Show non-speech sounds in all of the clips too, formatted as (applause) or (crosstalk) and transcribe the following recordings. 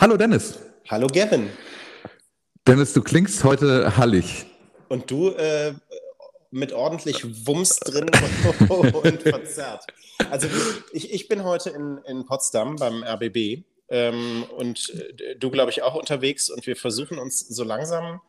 Hallo Dennis. Hallo Gavin. Dennis, du klingst heute hallig. Und du äh, mit ordentlich Wumms drin (laughs) und verzerrt. Also ich, ich bin heute in, in Potsdam beim RBB ähm, und äh, du, glaube ich, auch unterwegs und wir versuchen uns so langsam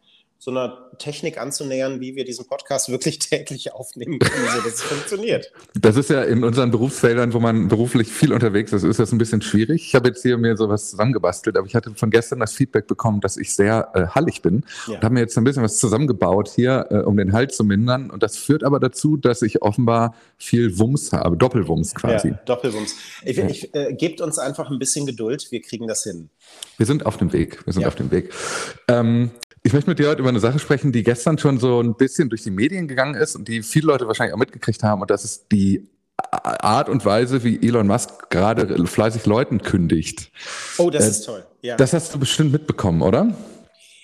so einer Technik anzunähern, wie wir diesen Podcast wirklich (laughs) täglich aufnehmen können, so dass es funktioniert. Das ist ja in unseren Berufsfeldern, wo man beruflich viel unterwegs ist, ist das ein bisschen schwierig. Ich habe jetzt hier mir sowas zusammengebastelt, aber ich hatte von gestern das Feedback bekommen, dass ich sehr äh, hallig bin ja. und habe mir jetzt ein bisschen was zusammengebaut hier, äh, um den Halt zu mindern. Und das führt aber dazu, dass ich offenbar viel Wumms habe, Doppelwumms quasi. Ja, Doppelwumms. Ich, ich äh, gebt uns einfach ein bisschen Geduld, wir kriegen das hin. Wir sind auf dem Weg. Wir sind ja. auf dem Weg. Ähm, ich möchte mit dir heute über eine Sache sprechen, die gestern schon so ein bisschen durch die Medien gegangen ist und die viele Leute wahrscheinlich auch mitgekriegt haben. Und das ist die Art und Weise, wie Elon Musk gerade fleißig Leuten kündigt. Oh, das äh, ist toll. Ja. Das hast du bestimmt mitbekommen, oder?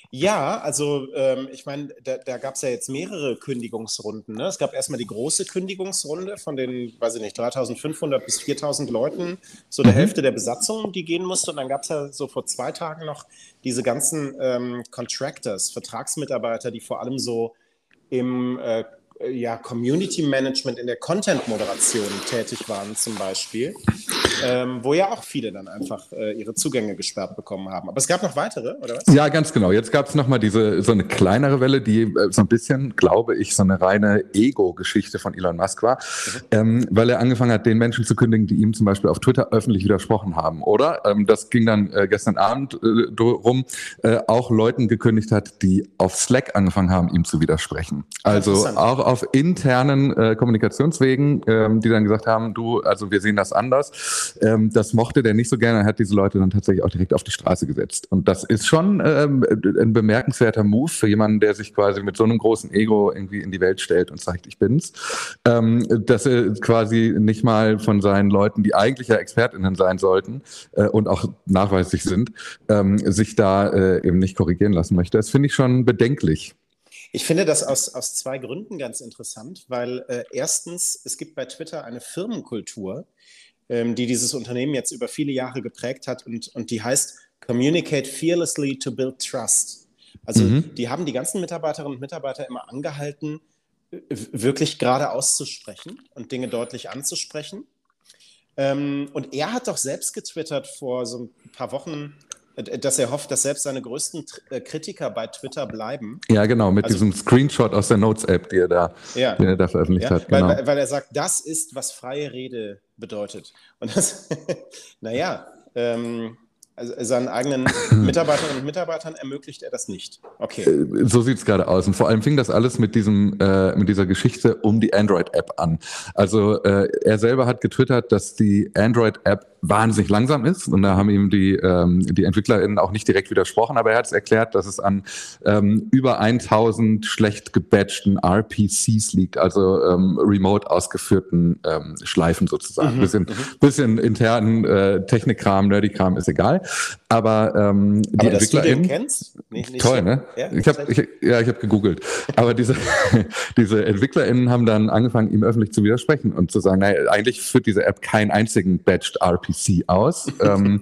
Ja, also ähm, ich meine, da, da gab es ja jetzt mehrere Kündigungsrunden. Ne? Es gab erstmal die große Kündigungsrunde von den, weiß ich nicht, 3500 bis 4000 Leuten, so der mhm. Hälfte der Besatzung, die gehen musste. Und dann gab es ja so vor zwei Tagen noch diese ganzen ähm, Contractors, Vertragsmitarbeiter, die vor allem so im äh, ja, Community Management, in der Content-Moderation tätig waren zum Beispiel ähm, wo ja auch viele dann einfach äh, ihre Zugänge gesperrt bekommen haben. Aber es gab noch weitere, oder was? Ja, ganz genau. Jetzt gab es nochmal diese so eine kleinere Welle, die äh, so ein bisschen, glaube ich, so eine reine Ego-Geschichte von Elon Musk war, mhm. ähm, weil er angefangen hat, den Menschen zu kündigen, die ihm zum Beispiel auf Twitter öffentlich widersprochen haben, oder? Ähm, das ging dann äh, gestern Abend äh, rum, äh, auch Leuten gekündigt hat, die auf Slack angefangen haben, ihm zu widersprechen. Also auch auf internen äh, Kommunikationswegen, ähm, die dann gesagt haben, du, also wir sehen das anders ähm, das mochte der nicht so gerne. Er hat diese Leute dann tatsächlich auch direkt auf die Straße gesetzt. Und das ist schon ähm, ein bemerkenswerter Move für jemanden, der sich quasi mit so einem großen Ego irgendwie in die Welt stellt und sagt, ich bin's. Ähm, dass er quasi nicht mal von seinen Leuten, die eigentlich ja ExpertInnen sein sollten äh, und auch nachweislich sind, ähm, sich da äh, eben nicht korrigieren lassen möchte. Das finde ich schon bedenklich. Ich finde das aus, aus zwei Gründen ganz interessant, weil äh, erstens, es gibt bei Twitter eine Firmenkultur, ähm, die dieses Unternehmen jetzt über viele Jahre geprägt hat und, und die heißt Communicate Fearlessly to Build Trust. Also mhm. die haben die ganzen Mitarbeiterinnen und Mitarbeiter immer angehalten, wirklich gerade auszusprechen und Dinge deutlich anzusprechen. Ähm, und er hat doch selbst getwittert vor so ein paar Wochen, dass er hofft, dass selbst seine größten äh, Kritiker bei Twitter bleiben. Ja, genau, mit also, diesem Screenshot aus der Notes-App, die, er da, ja, die er da veröffentlicht ja, hat. Genau. Weil, weil, er sagt, das ist, was freie Rede bedeutet. Und das, (laughs) naja, ähm, also seinen eigenen (clears throat) Mitarbeiterinnen und Mitarbeitern ermöglicht er das nicht. Okay. Äh, so sieht es gerade aus. Und vor allem fing das alles mit diesem, äh, mit dieser Geschichte um die Android-App an. Also äh, er selber hat getwittert, dass die Android-App wahnsinnig langsam ist. Und da haben ihm die, ähm, die EntwicklerInnen auch nicht direkt widersprochen, aber er hat es erklärt, dass es an ähm, über 1000 schlecht gebatchten RPCs liegt, also ähm, remote ausgeführten ähm, Schleifen sozusagen. Mhm, bisschen, mhm. bisschen internen äh, Technikkram, Nerdykram ist egal. Aber ähm, die aber EntwicklerInnen. Dass du den kennst? Nicht, nicht toll, so. ne? Ja, ich hab, ich, ja, ich habe gegoogelt. Aber diese, (laughs) diese EntwicklerInnen haben dann angefangen, ihm öffentlich zu widersprechen und zu sagen, naja, eigentlich führt diese App keinen einzigen batched RPC PC aus. (laughs) ähm,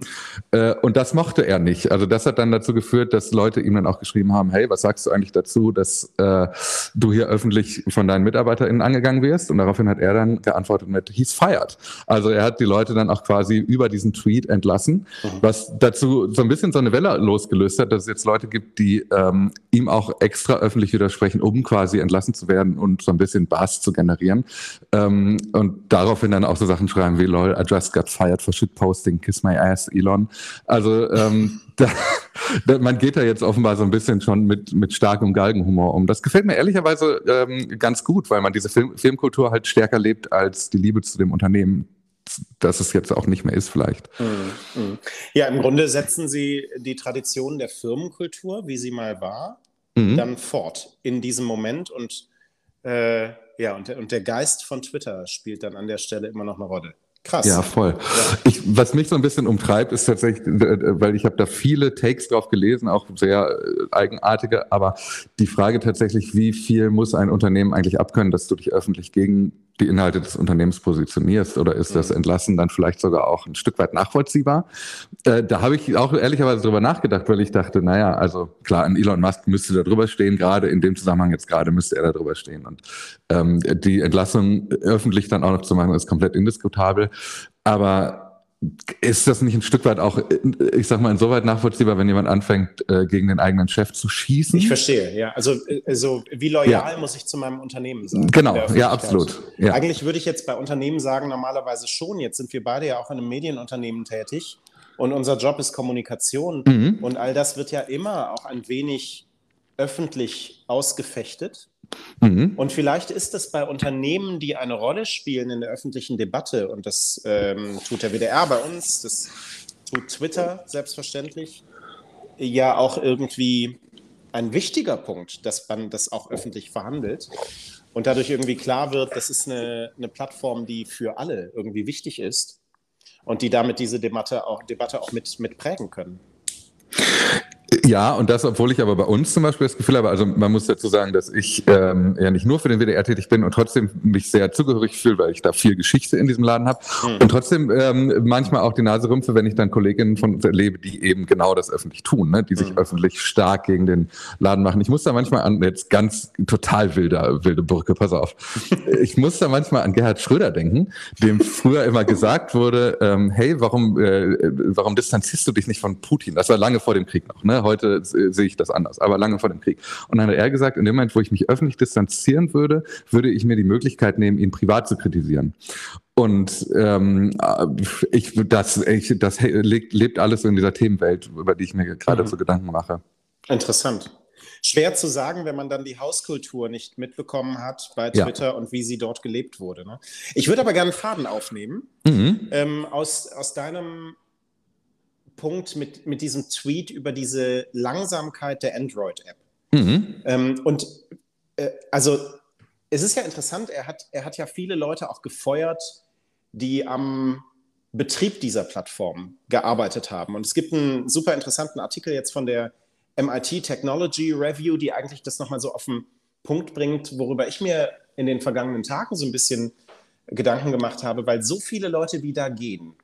äh, und das mochte er nicht. Also das hat dann dazu geführt, dass Leute ihm dann auch geschrieben haben, hey, was sagst du eigentlich dazu, dass äh, du hier öffentlich von deinen MitarbeiterInnen angegangen wirst? Und daraufhin hat er dann geantwortet mit, he's fired. Also er hat die Leute dann auch quasi über diesen Tweet entlassen, mhm. was dazu so ein bisschen so eine Welle losgelöst hat, dass es jetzt Leute gibt, die ähm, ihm auch extra öffentlich widersprechen, um quasi entlassen zu werden und so ein bisschen Bass zu generieren. Ähm, und daraufhin dann auch so Sachen schreiben wie, lol, I just got fired for Shitposting, Kiss My Ass, Elon. Also ähm, (laughs) da, da, man geht da jetzt offenbar so ein bisschen schon mit, mit starkem Galgenhumor um. Das gefällt mir ehrlicherweise ähm, ganz gut, weil man diese Film, Filmkultur halt stärker lebt als die Liebe zu dem Unternehmen, dass es jetzt auch nicht mehr ist vielleicht. Mm, mm. Ja, im Grunde setzen Sie die Tradition der Firmenkultur, wie sie mal war, mhm. dann fort in diesem Moment und äh, ja, und der, und der Geist von Twitter spielt dann an der Stelle immer noch eine Rolle. Krass. Ja, voll. Ja. Ich, was mich so ein bisschen umtreibt, ist tatsächlich, weil ich habe da viele Takes drauf gelesen, auch sehr äh, eigenartige, aber die Frage tatsächlich, wie viel muss ein Unternehmen eigentlich abkönnen, dass du dich öffentlich gegen die Inhalte des Unternehmens positionierst oder ist das mhm. Entlassen dann vielleicht sogar auch ein Stück weit nachvollziehbar? Äh, da habe ich auch ehrlicherweise drüber nachgedacht, weil ich dachte, naja, also klar, ein Elon Musk müsste da drüber stehen, gerade in dem Zusammenhang jetzt gerade müsste er da drüber stehen. Und ähm, die Entlassung öffentlich dann auch noch zu machen, ist komplett indiskutabel. Aber ist das nicht ein Stück weit auch, ich sag mal, insoweit nachvollziehbar, wenn jemand anfängt, äh, gegen den eigenen Chef zu schießen? Ich verstehe, ja. Also, also wie loyal ja. muss ich zu meinem Unternehmen sein? Genau, ja, absolut. Ja. Eigentlich würde ich jetzt bei Unternehmen sagen, normalerweise schon. Jetzt sind wir beide ja auch in einem Medienunternehmen tätig und unser Job ist Kommunikation. Mhm. Und all das wird ja immer auch ein wenig öffentlich ausgefechtet. Mhm. Und vielleicht ist das bei Unternehmen, die eine Rolle spielen in der öffentlichen Debatte, und das ähm, tut der WDR bei uns, das tut Twitter selbstverständlich, ja auch irgendwie ein wichtiger Punkt, dass man das auch öffentlich verhandelt und dadurch irgendwie klar wird, das ist eine, eine Plattform, die für alle irgendwie wichtig ist und die damit diese Debatte auch, Debatte auch mit, mit prägen können. Ja, und das, obwohl ich aber bei uns zum Beispiel das Gefühl habe, also man muss dazu sagen, dass ich ähm, ja nicht nur für den WDR tätig bin und trotzdem mich sehr zugehörig fühle, weil ich da viel Geschichte in diesem Laden habe mhm. und trotzdem ähm, manchmal auch die Nase rümpfe, wenn ich dann Kolleginnen von uns erlebe, die eben genau das öffentlich tun, ne? die sich mhm. öffentlich stark gegen den Laden machen. Ich muss da manchmal an, jetzt ganz total wilder, wilde Brücke, pass auf. ich muss da manchmal an Gerhard Schröder denken, dem früher immer gesagt wurde, ähm, hey, warum, äh, warum distanzierst du dich nicht von Putin? Das war lange vor dem Krieg noch, ne? Heute sehe ich das anders, aber lange vor dem Krieg. Und dann hat er gesagt, in dem Moment, wo ich mich öffentlich distanzieren würde, würde ich mir die Möglichkeit nehmen, ihn privat zu kritisieren. Und ähm, ich, das, ich, das lebt, lebt alles in dieser Themenwelt, über die ich mir gerade mhm. so Gedanken mache. Interessant. Schwer zu sagen, wenn man dann die Hauskultur nicht mitbekommen hat bei Twitter ja. und wie sie dort gelebt wurde. Ne? Ich würde aber gerne einen Faden aufnehmen mhm. ähm, aus, aus deinem Punkt mit, mit diesem Tweet über diese Langsamkeit der Android-App. Mhm. Ähm, und äh, also es ist ja interessant, er hat, er hat ja viele Leute auch gefeuert, die am Betrieb dieser Plattform gearbeitet haben. Und es gibt einen super interessanten Artikel jetzt von der MIT Technology Review, die eigentlich das nochmal so auf den Punkt bringt, worüber ich mir in den vergangenen Tagen so ein bisschen Gedanken gemacht habe, weil so viele Leute wieder gehen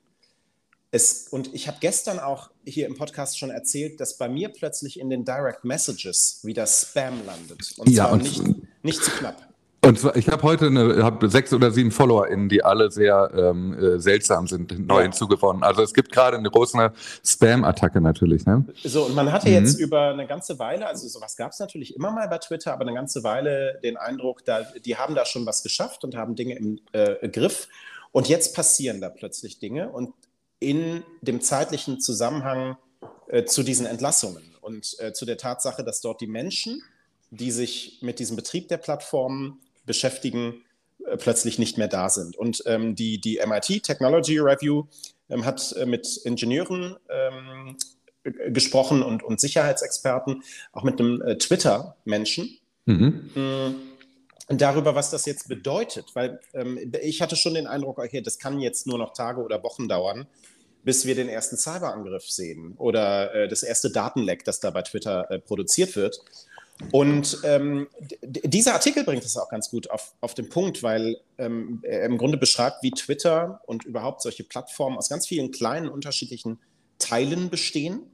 es, und ich habe gestern auch hier im Podcast schon erzählt, dass bei mir plötzlich in den Direct Messages wieder Spam landet. Und ja, zwar und nicht, nicht zu knapp. Und zwar, ich habe heute eine, hab sechs oder sieben FollowerInnen, die alle sehr ähm, äh, seltsam sind, neu ja. hinzugewonnen. Also es gibt gerade eine große Spam-Attacke natürlich. Ne? So, und man hatte mhm. jetzt über eine ganze Weile, also sowas gab es natürlich immer mal bei Twitter, aber eine ganze Weile den Eindruck, da, die haben da schon was geschafft und haben Dinge im äh, Griff. Und jetzt passieren da plötzlich Dinge. Und in dem zeitlichen Zusammenhang äh, zu diesen Entlassungen und äh, zu der Tatsache, dass dort die Menschen, die sich mit diesem Betrieb der Plattformen beschäftigen, äh, plötzlich nicht mehr da sind. Und ähm, die, die MIT Technology Review ähm, hat äh, mit Ingenieuren ähm, gesprochen und, und Sicherheitsexperten, auch mit einem äh, Twitter-Menschen. Mhm. Darüber, was das jetzt bedeutet, weil ähm, ich hatte schon den Eindruck, okay, das kann jetzt nur noch Tage oder Wochen dauern, bis wir den ersten Cyberangriff sehen oder äh, das erste Datenleck, das da bei Twitter äh, produziert wird. Und ähm, dieser Artikel bringt es auch ganz gut auf, auf den Punkt, weil ähm, er im Grunde beschreibt, wie Twitter und überhaupt solche Plattformen aus ganz vielen kleinen unterschiedlichen Teilen bestehen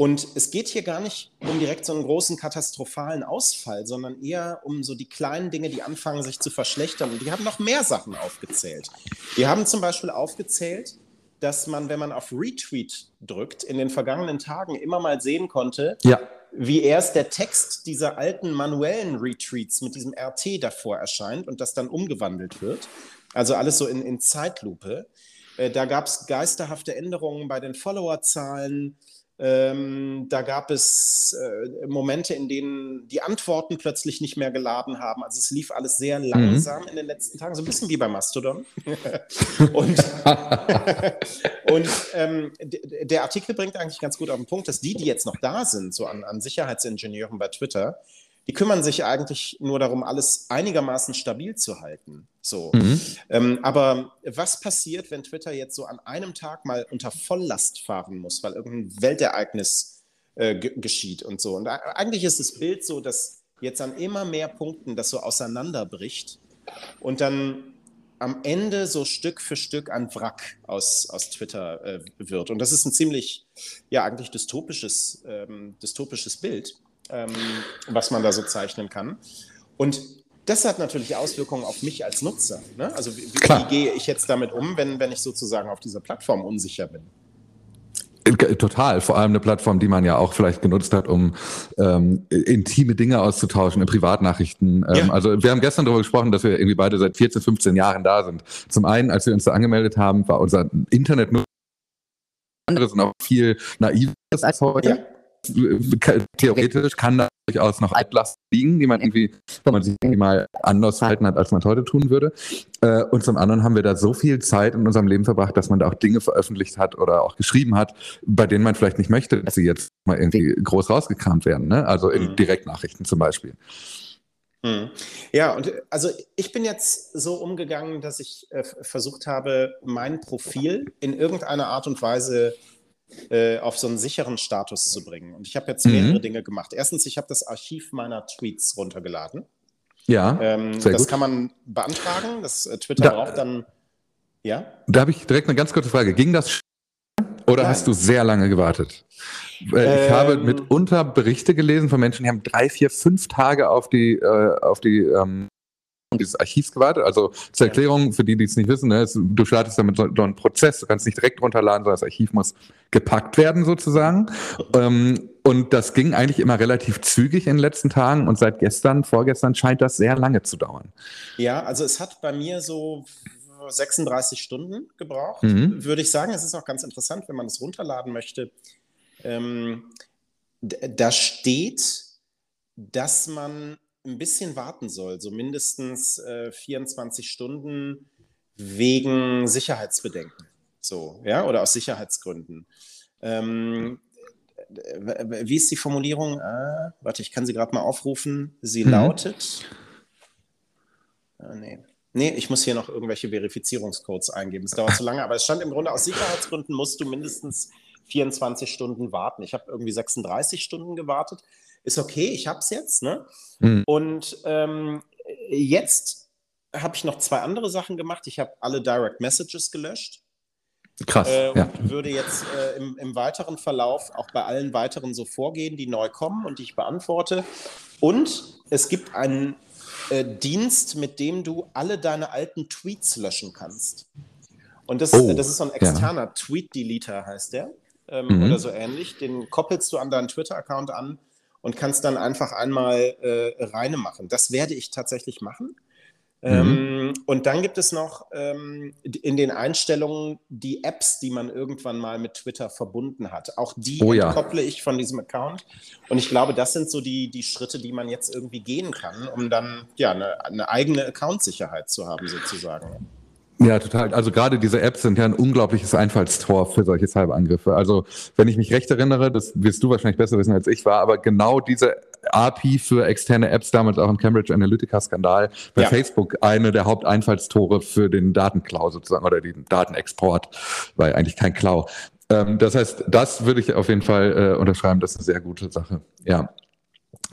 und es geht hier gar nicht um direkt so einen großen katastrophalen Ausfall, sondern eher um so die kleinen Dinge, die anfangen, sich zu verschlechtern. Und die haben noch mehr Sachen aufgezählt. Die haben zum Beispiel aufgezählt, dass man, wenn man auf Retweet drückt, in den vergangenen Tagen immer mal sehen konnte, ja. wie erst der Text dieser alten manuellen Retweets mit diesem RT davor erscheint und das dann umgewandelt wird. Also alles so in, in Zeitlupe. Äh, da gab es geisterhafte Änderungen bei den Followerzahlen. Ähm, da gab es äh, Momente, in denen die Antworten plötzlich nicht mehr geladen haben. Also es lief alles sehr mhm. langsam mhm. in den letzten Tagen, so ein bisschen wie bei Mastodon. (laughs) und (laughs) und ähm, der Artikel bringt eigentlich ganz gut auf den Punkt, dass die, die jetzt noch da sind, so an, an Sicherheitsingenieuren bei Twitter, die kümmern sich eigentlich nur darum, alles einigermaßen stabil zu halten. So. Mhm. Ähm, aber was passiert, wenn Twitter jetzt so an einem Tag mal unter Volllast fahren muss, weil irgendein Weltereignis äh, geschieht und so? Und eigentlich ist das Bild so, dass jetzt an immer mehr Punkten das so auseinanderbricht und dann am Ende so Stück für Stück ein Wrack aus, aus Twitter äh, wird. Und das ist ein ziemlich, ja, eigentlich dystopisches, ähm, dystopisches Bild, ähm, was man da so zeichnen kann. Und das hat natürlich Auswirkungen auf mich als Nutzer. Ne? Also wie, wie, gehe ich jetzt damit um, wenn, wenn ich sozusagen auf dieser Plattform unsicher bin? Total, vor allem eine Plattform, die man ja auch vielleicht genutzt hat, um ähm, intime Dinge auszutauschen in Privatnachrichten. Ähm, ja. Also wir haben gestern darüber gesprochen, dass wir irgendwie beide seit 14, 15 Jahren da sind. Zum einen, als wir uns da angemeldet haben, war unser Internet anderes und auch viel naiver als heute. Ja theoretisch kann da durchaus noch Altlast liegen, die man irgendwie, wenn man sich irgendwie mal anders verhalten hat, als man heute tun würde. Äh, und zum anderen haben wir da so viel Zeit in unserem Leben verbracht, dass man da auch Dinge veröffentlicht hat oder auch geschrieben hat, bei denen man vielleicht nicht möchte, dass sie jetzt mal irgendwie groß rausgekramt werden. Ne? Also in mhm. Direktnachrichten zum Beispiel. Mhm. Ja, und also ich bin jetzt so umgegangen, dass ich äh, versucht habe, mein Profil in irgendeiner Art und Weise äh, auf so einen sicheren Status zu bringen. Und ich habe jetzt mehrere mhm. Dinge gemacht. Erstens, ich habe das Archiv meiner Tweets runtergeladen. Ja, ähm, das gut. kann man beantragen. Das äh, Twitter da, braucht dann. Ja. Da habe ich direkt eine ganz kurze Frage. Ging das oder Nein. hast du sehr lange gewartet? Ich ähm, habe mitunter Berichte gelesen von Menschen, die haben drei, vier, fünf Tage auf die, äh, auf die ähm, dieses Archivs gewartet. Also zur Erklärung, für die, die es nicht wissen, ne, ist, du startest damit so, so einen Prozess, du kannst nicht direkt runterladen, sondern das Archiv muss gepackt werden sozusagen. Ähm, und das ging eigentlich immer relativ zügig in den letzten Tagen und seit gestern, vorgestern scheint das sehr lange zu dauern. Ja, also es hat bei mir so 36 Stunden gebraucht, mhm. würde ich sagen. Es ist auch ganz interessant, wenn man es runterladen möchte. Ähm, da steht, dass man ein bisschen warten soll, so mindestens äh, 24 Stunden wegen Sicherheitsbedenken. So, ja, oder aus Sicherheitsgründen. Ähm, wie ist die Formulierung? Ah, warte, ich kann sie gerade mal aufrufen. Sie mhm. lautet. Ah, nee. Nee, ich muss hier noch irgendwelche Verifizierungscodes eingeben. Es dauert zu lange, aber es stand im Grunde aus Sicherheitsgründen musst du mindestens 24 Stunden warten. Ich habe irgendwie 36 Stunden gewartet ist okay, ich habe es jetzt. Ne? Mhm. Und ähm, jetzt habe ich noch zwei andere Sachen gemacht. Ich habe alle Direct Messages gelöscht. Krass. Äh, ja. Und würde jetzt äh, im, im, weiteren Verlauf auch bei allen weiteren so vorgehen, die neu kommen und die ich beantworte. Und es gibt einen äh, Dienst, mit dem du alle deine alten Tweets löschen kannst. Und das, oh, das ist so ein externer ja. Tweet-Deleter, heißt der. Ähm, mhm. Oder so ähnlich. Den koppelst du an deinen Twitter-Account an und kannst dann einfach einmal äh, reine machen. Das werde ich tatsächlich machen. Mhm. Ähm, und dann gibt es noch ähm, in den Einstellungen die Apps, die man irgendwann mal mit Twitter verbunden hat. Auch die oh, ja. kopple ich von diesem Account. Und ich glaube, das sind so die, die Schritte, die man jetzt irgendwie gehen kann, um dann ja eine, eine eigene Account-Sicherheit zu haben, sozusagen. Ja, total. Also gerade diese Apps sind ja ein unglaubliches Einfallstor für solche Cyberangriffe. Also wenn ich mich recht erinnere, das wirst du wahrscheinlich besser wissen als ich war, aber genau diese API für externe Apps, damals auch im Cambridge Analytica-Skandal, bei ja. Facebook eine der Haupteinfallstore für den Datenklau sozusagen oder den Datenexport, weil eigentlich kein Klau. Ähm, das heißt, das würde ich auf jeden Fall äh, unterschreiben, das ist eine sehr gute Sache. Ja.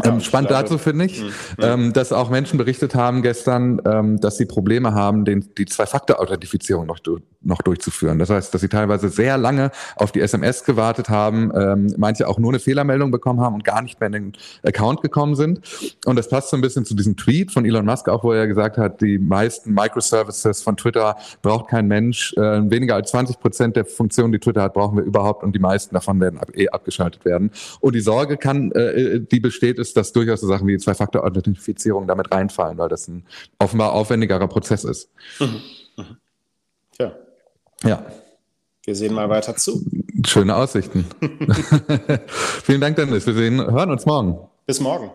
Ähm, spannend glaube, dazu finde ich, mhm. ähm, dass auch Menschen berichtet haben gestern, ähm, dass sie Probleme haben, den, die Zwei-Faktor-Authentifizierung noch, noch durchzuführen. Das heißt, dass sie teilweise sehr lange auf die SMS gewartet haben, ähm, manche auch nur eine Fehlermeldung bekommen haben und gar nicht mehr in den Account gekommen sind. Und das passt so ein bisschen zu diesem Tweet von Elon Musk auch, wo er gesagt hat, die meisten Microservices von Twitter braucht kein Mensch. Äh, weniger als 20 Prozent der Funktionen, die Twitter hat, brauchen wir überhaupt und die meisten davon werden eh abgeschaltet werden. Und die Sorge kann, äh, die besteht, ist, dass durchaus so Sachen wie Zwei-Faktor-Authentifizierung damit reinfallen, weil das ein offenbar aufwendigerer Prozess ist. Mhm. Mhm. Ja. Ja. Wir sehen mal weiter zu. Schöne Aussichten. (laughs) (laughs) Vielen Dank, Dennis. Wir sehen, hören uns morgen. Bis morgen.